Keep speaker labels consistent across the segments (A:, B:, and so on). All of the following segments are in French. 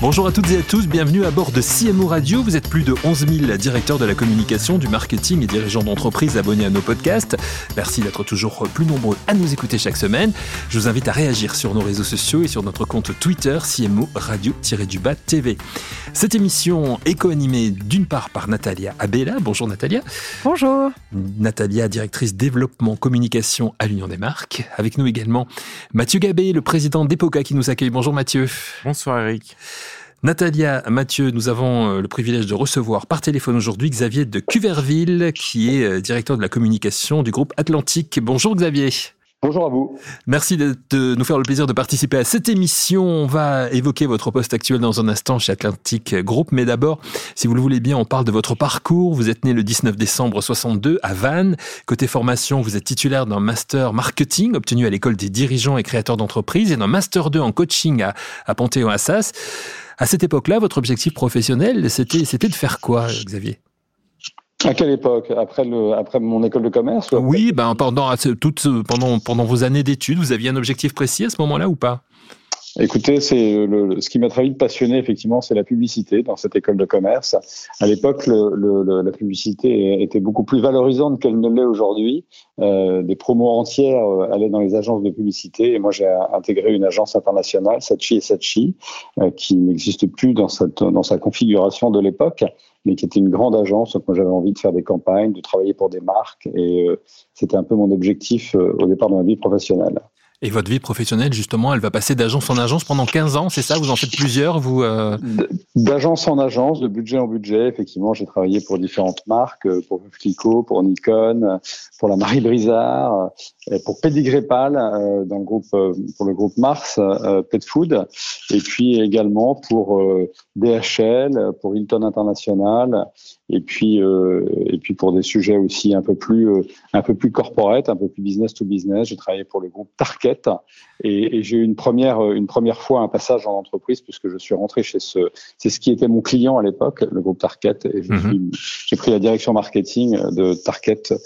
A: Bonjour à toutes et à tous, bienvenue à bord de CMO Radio. Vous êtes plus de 11 000 directeurs de la communication, du marketing et dirigeants d'entreprise abonnés à nos podcasts. Merci d'être toujours plus nombreux à nous écouter chaque semaine. Je vous invite à réagir sur nos réseaux sociaux et sur notre compte Twitter CMO Radio-du-Bas TV. Cette émission est co-animée d'une part par Natalia Abella. Bonjour Natalia.
B: Bonjour.
A: Natalia, directrice développement communication à l'Union des marques. Avec nous également Mathieu Gabé, le président d'Epoca qui nous accueille. Bonjour Mathieu.
C: Bonsoir Eric.
A: Natalia, Mathieu, nous avons euh, le privilège de recevoir par téléphone aujourd'hui Xavier de Cuverville, qui est euh, directeur de la communication du groupe Atlantique. Bonjour Xavier.
D: Bonjour à vous.
A: Merci de, nous faire le plaisir de participer à cette émission. On va évoquer votre poste actuel dans un instant chez Atlantique Group. Mais d'abord, si vous le voulez bien, on parle de votre parcours. Vous êtes né le 19 décembre 62 à Vannes. Côté formation, vous êtes titulaire d'un master marketing obtenu à l'école des dirigeants et créateurs d'entreprises et d'un master 2 en coaching à, à Panthéon-Assas. À cette époque-là, votre objectif professionnel, c'était, c'était de faire quoi, Xavier?
D: À quelle époque après, le, après mon école de commerce
A: Oui, ben pendant, toutes, pendant, pendant vos années d'études, vous aviez un objectif précis à ce moment-là ou pas?
D: Écoutez, c'est le, ce qui m'a très vite passionné, effectivement, c'est la publicité dans cette école de commerce. À l'époque, le, la publicité était beaucoup plus valorisante qu'elle ne l'est aujourd'hui. Euh, des promos entières euh, allaient dans les agences de publicité et moi j'ai intégré une agence internationale, Sachi et Sachi, euh, qui n'existe plus dans, cette, dans sa configuration de l'époque, mais qui était une grande agence. Donc moi j'avais envie de faire des campagnes, de travailler pour des marques et euh, c'était un peu mon objectif au départ de ma vie professionnelle.
A: Et votre vie professionnelle, justement, elle va passer d'agence en agence pendant 15 ans, c'est ça? Vous en faites plusieurs vous euh...
D: D'agence en agence, de budget en budget, effectivement, j'ai travaillé pour différentes marques, euh, pour Clico, pour Nikon, pour la Marie Brizard, euh, pour Pedigree-Pal, euh, dans le groupe, pour le groupe Mars, Pet Food, et puis également pour DHL, pour Hilton International, et puis et puis pour des sujets aussi un peu plus un peu plus corporate, un peu plus business to business, j'ai travaillé pour le groupe Target et, j'ai eu une première, une première fois un passage en entreprise puisque je suis rentré chez ce, c'est ce qui était mon client à l'époque, le groupe Target, et mhm. j'ai pris la direction marketing de Target euh,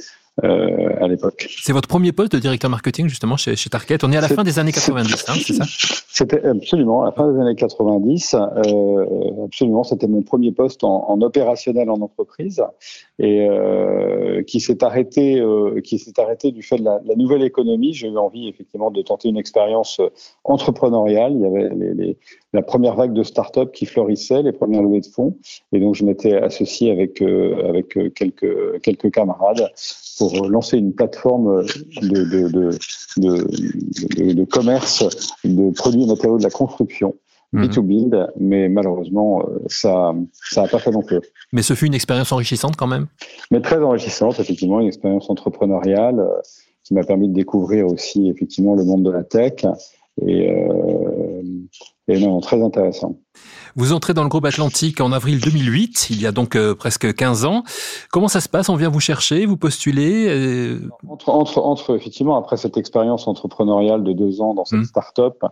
D: à l'époque.
A: C'est votre premier poste de directeur marketing justement chez, chez Target. On est à la fin des années 90, hein, c'est ça?
D: C'était absolument à la fin des années 90. Euh, absolument, c'était mon premier poste en, en, opérationnel en entreprise et euh, qui s'est arrêté, euh, qui s'est arrêté du fait de la, la nouvelle économie. J'ai eu envie effectivement de tenter une expérience entrepreneuriale. Il y avait les, les, la première vague de start-up qui florissait, les premières levées de fonds, et donc je m'étais associé avec euh, avec quelques quelques camarades pour lancer une plateforme de, de, de, de, commerce de produits et matériaux de la construction. B2B, mhm. mais malheureusement, ça ça n'a pas fait non plus.
A: Mais ce fut une expérience enrichissante quand même?
D: Mais très enrichissante, effectivement, une expérience entrepreneuriale euh, qui m'a permis de découvrir aussi effectivement le monde de la tech et, euh, et non, très intéressant.
A: Vous entrez dans le groupe Atlantique en avril 2008, il y a donc euh, presque 15 ans. Comment ça se passe? On vient vous chercher, vous postulez
D: euh entre, entre, entre, effectivement, après cette expérience entrepreneuriale de deux ans dans cette mmh. start-up,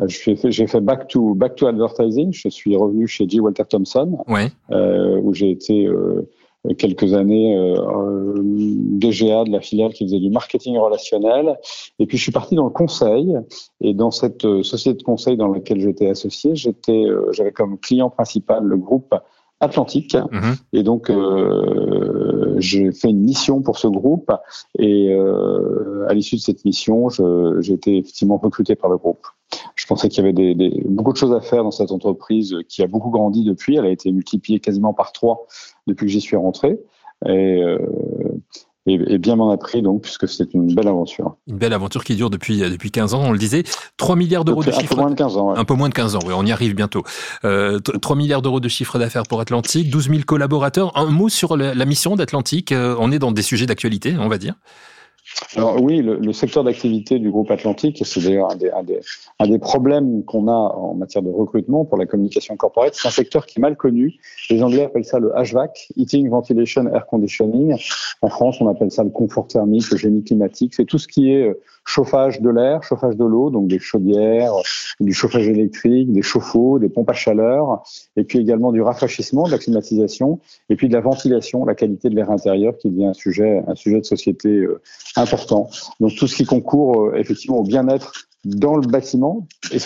D: euh, j'ai fait, fait back, to, back to advertising. Je suis revenu chez G. Walter Thompson,
A: ouais.
D: où j'ai été quelques années euh, DGA de la filiale qui faisait du marketing relationnel. Et puis je suis parti dans le conseil. Et dans cette euh, société de conseil dans laquelle j'étais associé, j'étais, euh, j'avais comme client principal le groupe Atlantique. Mhm. Et donc, euh, j'ai fait une mission pour ce groupe. Et euh, à l'issue de cette mission, j'ai été effectivement recruté par le groupe. Je pensais qu'il y avait des, des, beaucoup de choses à faire dans cette entreprise qui a beaucoup grandi depuis. Elle a été multipliée quasiment par trois depuis que j'y suis rentré. Et, euh, et, bien m'en a pris donc puisque c'est une belle aventure.
A: Une belle aventure qui dure depuis depuis 15 ans, on le disait, 3 milliards d'euros de chiffre.
D: Un peu moins de 15 ans.
A: Un peu moins de 15 ans, oui, on y arrive bientôt. Euh, 3 milliards d'euros de chiffre d'affaires pour Atlantique, 12 000 collaborateurs. Un mot sur la, mission d'Atlantique, euh, on est dans des sujets d'actualité, on va dire.
D: Alors oui, le, le secteur d'activité du groupe Atlantique, c'est d'ailleurs un des, un, des, un des, problèmes qu'on a en matière de recrutement pour la communication corporate. C'est un secteur qui est mal connu. Les Anglais appellent ça le HVAC, Heating, Ventilation, Air Conditioning. En France, on appelle ça le confort thermique, le génie climatique. C'est tout ce qui est euh, chauffage de l'air, chauffage de l'eau, donc des chaudières, du chauffage électrique, des chauffe-eau, des pompes à chaleur, et puis également du rafraîchissement, de la climatisation, et puis de la ventilation, la qualité de l'air intérieur qui devient un sujet, un sujet de société euh, important. Donc tout ce qui concourt euh, effectivement au bien-être dans le bâtiment, et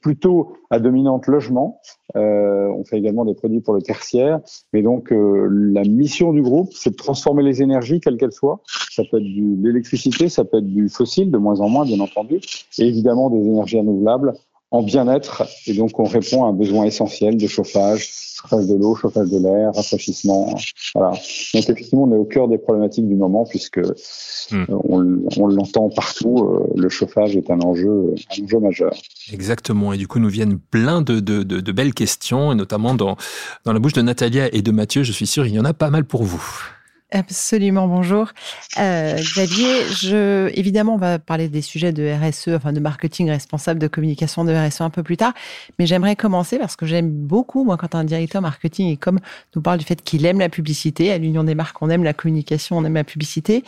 D: plutôt à dominante logement. Euh, on fait également des produits pour le tertiaire. Mais donc, euh, la mission du groupe, c'est de transformer les énergies, quelles qu'elles soient. Ça peut être de l'électricité, ça peut être du fossile, de moins en moins, bien entendu, et évidemment des énergies renouvelables en bien-être. Et donc, on répond à un besoin essentiel de chauffage, chauffage de l'eau, chauffage de l'air, rafraîchissement. Voilà. Donc, effectivement, on est au cœur des problématiques du moment puisque hmm. euh, on, l'entend partout. Euh, le chauffage est un enjeu, un enjeu majeur.
A: Exactement. Et du coup, nous viennent plein de, de, de, de belles questions, et notamment dans, dans la bouche de Natalia et de Mathieu. Je suis sûr, il y en a pas mal pour vous.
B: Absolument, bonjour. Euh, Xavier, je, évidemment, on va parler des sujets de RSE, enfin de marketing responsable, de communication de RSE un peu plus tard, mais j'aimerais commencer parce que j'aime beaucoup, moi, quand un directeur marketing et comme nous parle du fait qu'il aime la publicité, à l'Union des marques, on aime la communication, on aime la publicité,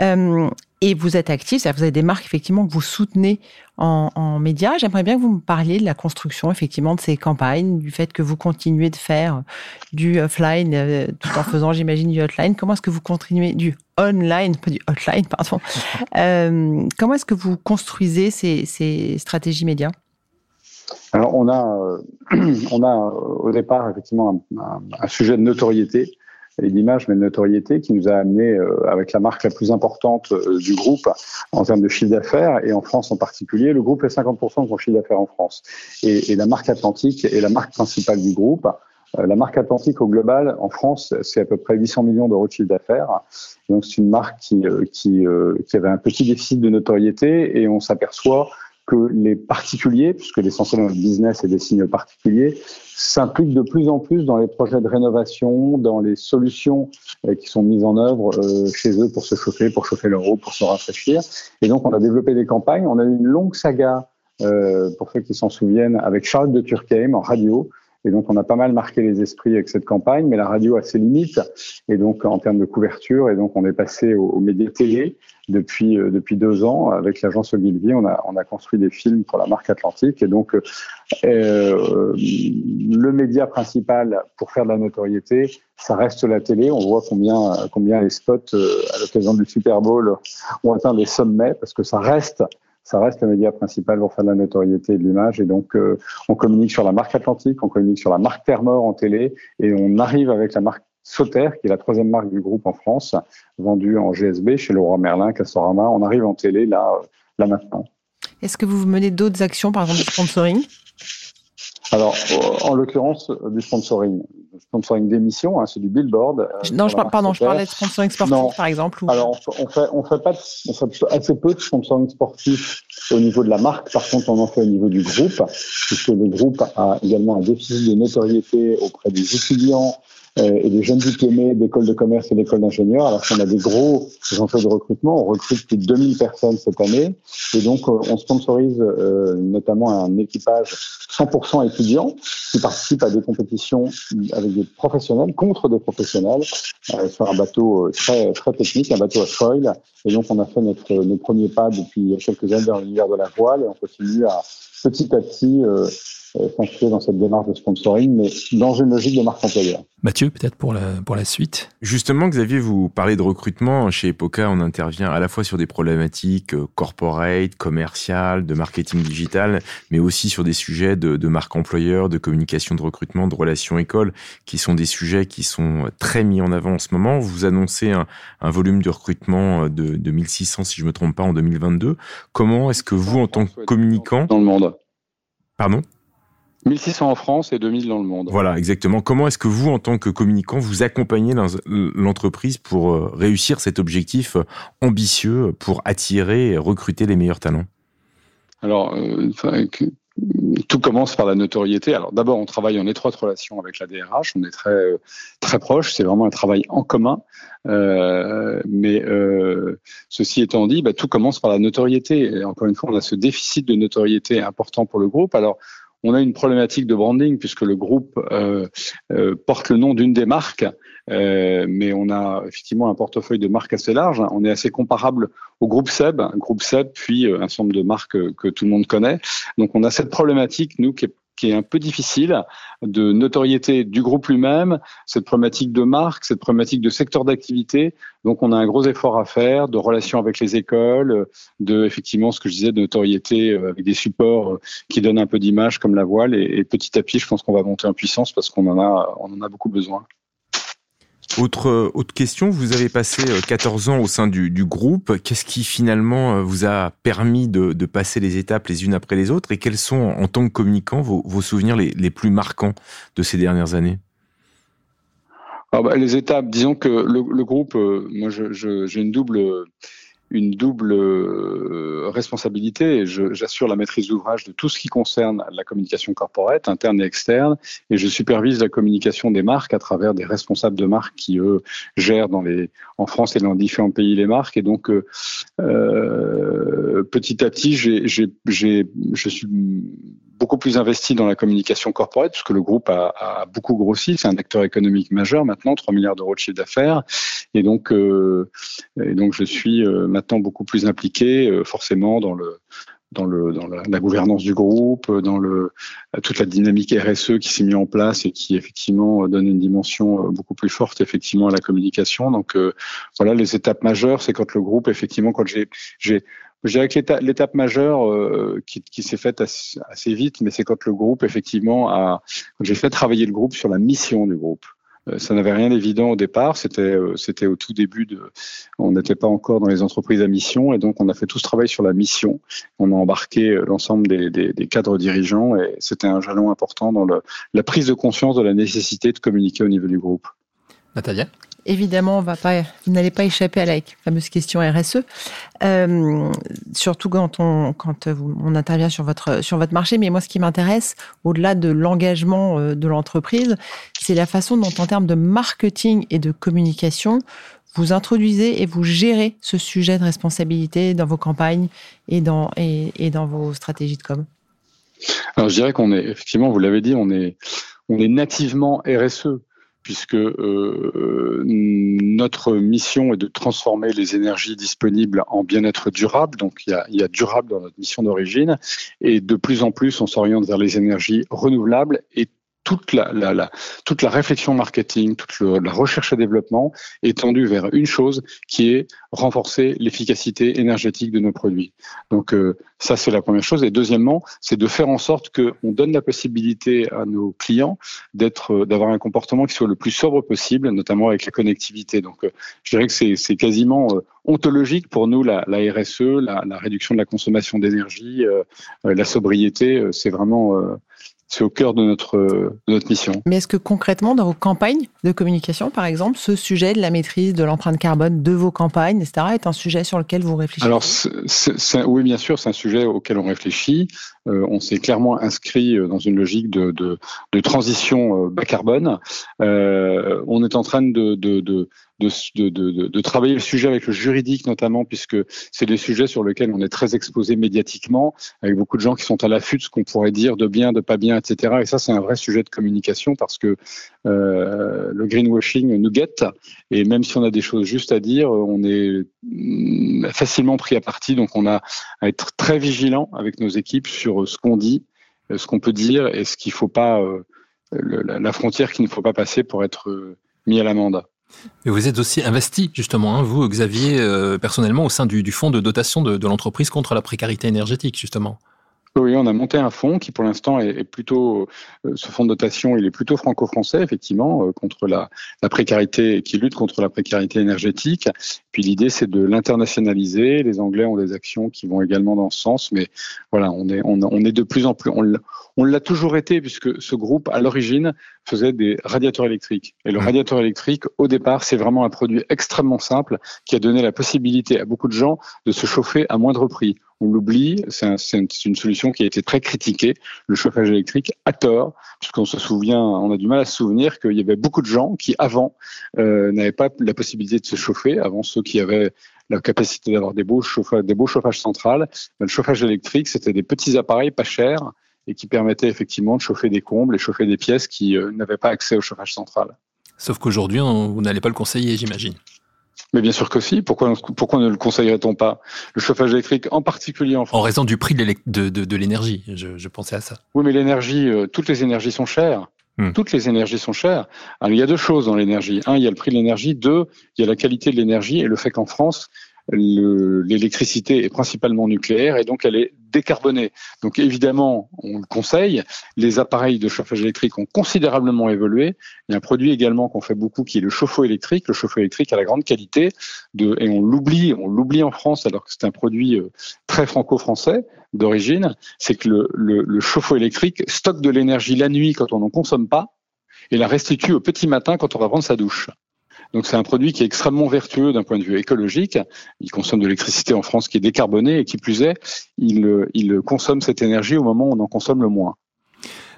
B: euh, et vous êtes actif, c'est-à-dire vous avez des marques effectivement que vous soutenez en, en médias. J'aimerais bien que vous me parliez de la construction effectivement de ces campagnes, du fait que vous continuez de faire du offline euh, tout en faisant, j'imagine, du hotline. Comment est-ce que vous continuez du online, pas du hotline, pardon. Euh, comment est-ce que vous construisez ces, ces stratégies médias?
D: Alors on a, euh, on a au départ effectivement un, un sujet de notoriété et d'image, mais de notoriété qui nous a amené euh, avec la marque la plus importante euh, du groupe en termes de chiffre d'affaires et en France en particulier. Le groupe fait 50% de son chiffre d'affaires en France. Et, et, la marque Atlantique est la marque principale du groupe. Euh, la marque Atlantique au global, en France, c'est à peu près 800 millions d'euros de chiffre d'affaires. Donc c'est une marque qui, qui, qui avait un petit déficit de notoriété et on s'aperçoit que les particuliers, puisque l'essentiel de notre business est des signes particuliers, s'impliquent de plus en plus dans les projets de rénovation, dans les solutions euh, qui sont mises en œuvre euh, chez eux pour se chauffer, pour chauffer leur eau, pour se rafraîchir. Et donc, on a développé des campagnes. On a eu une longue saga, euh, pour ceux qui s'en souviennent, avec Charles de Turckheim en radio, et donc, on a pas mal marqué les esprits avec cette campagne, mais la radio a ses limites, et donc en termes de couverture, et donc on est passé aux, médias télé depuis euh, depuis deux ans avec l'agence Ogilvy. On a on a construit des films pour la marque Atlantique, et donc euh, euh, le média principal pour faire de la notoriété, ça reste la télé. On voit combien combien les spots à l'occasion du Super Bowl ont atteint des sommets parce que ça reste ça reste le média principal pour faire de la notoriété et de l'image. Et donc, euh, on communique sur la marque Atlantique, on communique sur la marque Thermor en télé, et on arrive avec la marque Sauter, qui est la troisième marque du groupe en France, vendue en GSB chez Leroy Merlin, Castorama. On arrive en télé là, euh, là maintenant.
B: Est-ce que vous menez d'autres actions, par exemple du sponsoring?
D: Alors, en l'occurrence, du sponsoring, sponsoring d'émissions, hein, c'est du billboard. Euh,
B: non, je pardon, je parlais de sponsoring sportif, par exemple.
D: Alors, on fait, on fait pas, on fait assez peu de sponsoring sportif au niveau de la marque. Par contre, on en fait au niveau du groupe, puisque le groupe a également un déficit de notoriété auprès des étudiants et des jeunes diplômés d'écoles de commerce et d'écoles d'ingénieurs, alors qu'on a des gros enjeux de recrutement. On recrute plus de 2000 personnes cette année. Et donc, euh, on sponsorise euh, notamment un équipage 100% étudiants qui participe à des compétitions avec des professionnels, contre des professionnels, sur un bateau très, très technique, un bateau à foil. Et donc, on a fait notre, nos premiers pas depuis quelques années dans l'univers de la voile et on continue à petit à petit s'inscrire dans cette démarche de sponsoring, mais dans une logique de marque employeur.
A: Mathieu, peut-être pour la, pour la suite
C: Justement, Xavier, vous parlez de recrutement. Chez Epoca, on intervient à la fois sur des problématiques euh, corporate, commerciales, de marketing digital, mais aussi sur des sujets de, de marque employeur, de communication de recrutement, de relations école, qui sont des sujets qui sont très mis en avant en ce moment. Vous annoncez un, un volume de recrutement de, de 1600, si je me trompe pas, en 2022. Comment est-ce que vous, en tant que communicant...
D: Dans le monde.
C: Pardon?
D: 1600 en France et 2000 dans le monde.
C: Voilà, exactement. Comment est-ce que vous, en tant que communicant, vous accompagnez l'entreprise pour euh, réussir cet objectif ambitieux pour attirer et recruter les meilleurs talents?
D: Alors, euh, tout commence par la notoriété. Alors d'abord, on travaille en étroite relation avec la DRH, on est très euh, très proche. C'est vraiment un travail en commun. Euh, mais euh, ceci étant dit, bah, tout commence par la notoriété. Et encore une fois, on a ce déficit de notoriété important pour le groupe. Alors on a une problématique de branding puisque le groupe porte le nom d'une des marques, mais on a effectivement un portefeuille de marques assez large. On est assez comparable au groupe Seb, groupe Seb, puis un certain nombre de marques que tout le monde connaît. Donc on a cette problématique, nous, qui est qui est un peu difficile, de notoriété du groupe lui-même, cette problématique de marque, cette problématique de secteur d'activité. Donc, on a un gros effort à faire de relations avec les écoles, de effectivement ce que je disais de notoriété euh, avec des supports euh, qui donnent un peu d'image comme la voile. Et, petit à petit, je pense qu'on va monter en puissance parce qu'on en a, on en a beaucoup besoin.
C: Autre, autre question, vous avez passé 14 euh, ans au sein du, du groupe. Qu'est-ce qui finalement euh, vous a permis de, de, passer les étapes les unes après les autres? Et quels sont en tant que communicant vos, vos souvenirs les, les, plus marquants de ces dernières années?
D: Ah bah, Les étapes, disons que le, le groupe, euh, moi j'ai une double une double euh, responsabilité. J'assure la maîtrise d'ouvrage de tout ce qui concerne la communication corporate, interne et externe, et je supervise la communication des marques à travers des responsables de marques qui, eux, gèrent en France et dans différents pays les marques. Et donc, euh, euh petit à petit, je suis beaucoup plus investi dans la communication corporate, puisque le groupe a, beaucoup grossi. C'est un acteur économique majeur maintenant, 3 milliards d'euros de chiffre d'affaires. Et donc, et donc, je suis euh, maintenant beaucoup plus impliqué, euh, forcément, dans le dans, le, dans la, gouvernance du groupe, dans le, toute la dynamique RSE qui s'est mise en place et qui effectivement donne une dimension beaucoup plus forte effectivement à la communication. Donc voilà, les étapes majeures, c'est quand le groupe effectivement, quand j'ai je dirais l'étape majeure euh, qui, qui s'est faite assez, assez, vite, mais c'est quand le groupe, effectivement, a, j'ai fait travailler le groupe sur la mission du groupe. Euh, ça n'avait rien d'évident au départ. C'était, euh, c'était au tout début de, on n'était pas encore dans les entreprises à mission, et donc on a fait tout ce travail sur la mission. On a embarqué l'ensemble des, des, des cadres dirigeants, et c'était un jalon important dans le, la prise de conscience de la nécessité de communiquer au niveau du groupe.
A: Natalia
B: évidemment, on va pas, vous n'allez pas échapper à la fameuse question RSE, euh, surtout quand on, quand on intervient sur votre, sur votre marché. Mais moi, ce qui m'intéresse, au-delà de l'engagement euh, de l'entreprise, c'est la façon dont, en termes de marketing et de communication, vous introduisez et vous gérez ce sujet de responsabilité dans vos campagnes et dans, et, et dans vos stratégies de com.
D: Alors, je dirais qu'on est, effectivement, vous l'avez dit, on est, on est nativement RSE puisque euh, notre mission est de transformer les énergies disponibles en bien-être durable. Donc il y, a, il y a durable dans notre mission d'origine, et de plus en plus on s'oriente vers les énergies renouvelables et toute la, la, la, toute la réflexion marketing, toute la recherche et développement est tendue vers une chose qui est renforcer l'efficacité énergétique de nos produits. Donc euh, ça c'est la première chose. Et deuxièmement, c'est de faire en sorte qu'on donne la possibilité à nos clients d'être, euh, d'avoir un comportement qui soit le plus sobre possible, notamment avec la connectivité. Donc euh, je dirais que c'est quasiment ontologique pour nous la, la RSE, la, la, réduction de la consommation d'énergie, la sobriété. c'est vraiment c'est au cœur de notre, de notre mission.
B: Mais est-ce que concrètement, dans vos campagnes de communication, par exemple, ce sujet de la maîtrise de l'empreinte carbone de vos campagnes, etc., est un sujet sur lequel vous réfléchissez?
D: Alors, oui, bien sûr, c'est un sujet auquel on réfléchit. Euh, on s'est clairement inscrit euh, dans une logique de, transition euh, bas carbone. On est en train de, travailler le sujet avec le juridique notamment, puisque c'est des sujets sur lesquels on est très exposé médiatiquement, avec beaucoup de gens qui sont à l'affût de ce qu'on pourrait dire de bien, de pas bien, etc. Et ça, c'est un vrai sujet de communication parce que le greenwashing nous guette, et même si on a des choses justes à dire, on est mm, facilement pris à partie, donc on a à être très vigilant avec nos équipes sur ce qu'on dit, ce qu'on peut dire, et ce qu'il faut pas, euh, la frontière qu'il ne faut pas passer pour être euh, mis à l'amende.
A: Mais vous êtes aussi investi, justement, hein, vous, Xavier, euh, personnellement, au sein du, fonds de dotation de l'entreprise contre la précarité énergétique, justement.
D: Oui, on a monté un fonds qui, pour l'instant, est, plutôt euh, ce fonds de dotation, il est plutôt franco-français, effectivement, euh, contre la, la, précarité, qui lutte contre la précarité énergétique. Puis l'idée, c'est de l'internationaliser. Les Anglais ont des actions qui vont également dans ce sens, mais voilà, on est, on, on est de plus en plus, on l'a toujours été puisque ce groupe, à l'origine, faisait des radiateurs électriques. Et le mmh. radiateur électrique, au départ, c'est vraiment un produit extrêmement simple qui a donné la possibilité à beaucoup de gens de se chauffer à moindre prix on l'oublie, c'est un, une solution qui a été très critiquée, le chauffage électrique, à tort, puisqu'on se souvient, on a du mal à se souvenir qu'il y avait beaucoup de gens qui, avant, euh, n'avaient pas la possibilité de se chauffer, avant ceux qui avaient la capacité d'avoir des beaux chauffages, des beaux chauffages centrales. Le chauffage électrique, c'était des petits appareils pas chers, et qui permettait effectivement de chauffer des combles et chauffer des pièces qui n'avaient pas accès au chauffage central.
A: Sauf qu'aujourd'hui, vous n'allez pas le conseiller, j'imagine.
D: Mais bien sûr que si. Pourquoi, pourquoi ne le conseillerait-on pas? Le chauffage électrique, en particulier en France.
A: En raison du prix de, l'énergie, je, pensais à ça.
D: Oui, mais l'énergie, euh, toutes les énergies sont chères. Hmm. Toutes les énergies sont chères. Alors, il y a deux choses dans l'énergie. Un, il y a le prix de l'énergie. Deux, il y a la qualité de l'énergie et le fait qu'en France, l'électricité est principalement nucléaire et donc elle est décarbonée. Donc évidemment, on le conseille. Les appareils de chauffage électrique ont considérablement évolué. Il y a un produit également qu'on fait beaucoup qui est le chauffe-eau électrique. Le chauffe-eau électrique a la grande qualité de, et on l'oublie, on l'oublie en France alors que c'est un produit euh, très franco-français d'origine. C'est que le, le, le chauffe-eau électrique stocke de l'énergie la nuit quand on n'en consomme pas et la restitue au petit matin quand on va prendre sa douche. Donc c'est un produit qui est extrêmement vertueux d'un point de vue écologique. Il consomme de l'électricité en France qui est décarbonée et qui plus est, il, consomme cette énergie au moment où on en consomme le moins.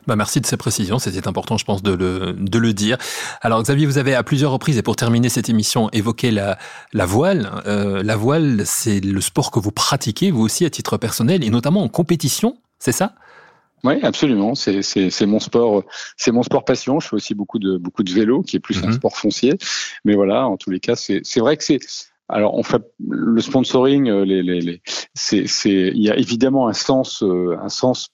A: Bah merci de ces précisions, c'était important je pense de le, de le dire. Alors Xavier, vous avez à plusieurs reprises, et pour terminer cette émission, évoqué la, la voile. Euh, la voile, c'est le sport que vous pratiquez, vous aussi à titre personnel, et notamment en compétition, c'est ça?
D: Oui, absolument. C'est c'est mon sport, c'est mon sport passion. Je fais aussi beaucoup de beaucoup de vélo, qui est plus un mhm. sport foncier. Mais voilà, en tous les cas, c'est c'est vrai que c'est alors, on fait le sponsoring, euh, les, les, les c'est, c'est, il y a évidemment un sens, euh, un sens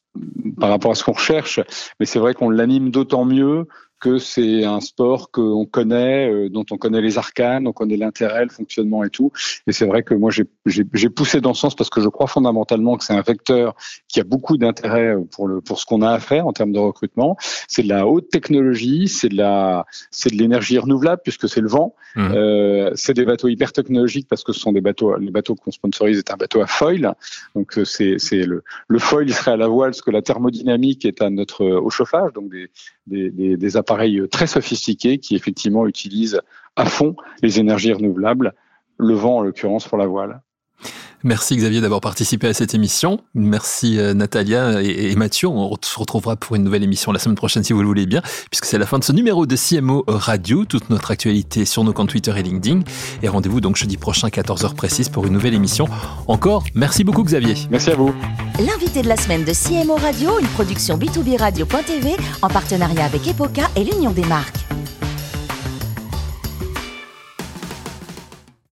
D: par rapport à ce qu'on recherche, mais c'est vrai qu'on l'anime d'autant mieux que c'est un sport qu'on connaît, euh, dont on connaît les arcanes, on connaît l'intérêt, le fonctionnement et tout. Et c'est vrai que moi, j'ai poussé dans ce sens parce que je crois fondamentalement que c'est un vecteur qui a beaucoup d'intérêt pour, le, pour ce qu'on a à faire en termes de recrutement. C'est de la haute technologie, c'est de l'énergie renouvelable puisque c'est le vent. Mmh. Euh, c'est des bateaux hyper technologiques parce que ce sont des bateaux, les bateaux qu'on sponsorise est un bateau à foil. Donc euh, c'est, c'est le, le foil serait à la voile, ce que la thermodynamique est à notre au chauffage, donc des, des, des, des appareils très sophistiqués qui effectivement utilisent à fond les énergies renouvelables, le vent en l'occurrence pour la voile.
A: Merci Xavier d'avoir participé à cette émission. Merci euh, Natalia et, Mathieu. On se retrouvera pour une nouvelle émission la semaine prochaine si vous le voulez bien, puisque c'est la fin de ce numéro de CMO Radio. Toute notre actualité sur nos comptes Twitter et LinkedIn. Et rendez-vous donc jeudi prochain 14h précise pour une nouvelle émission. Encore, merci beaucoup Xavier.
D: Merci à vous.
E: L'invité de la semaine de CMO Radio, une production B2B Radio.tv en partenariat avec Epoca et l'Union des marques.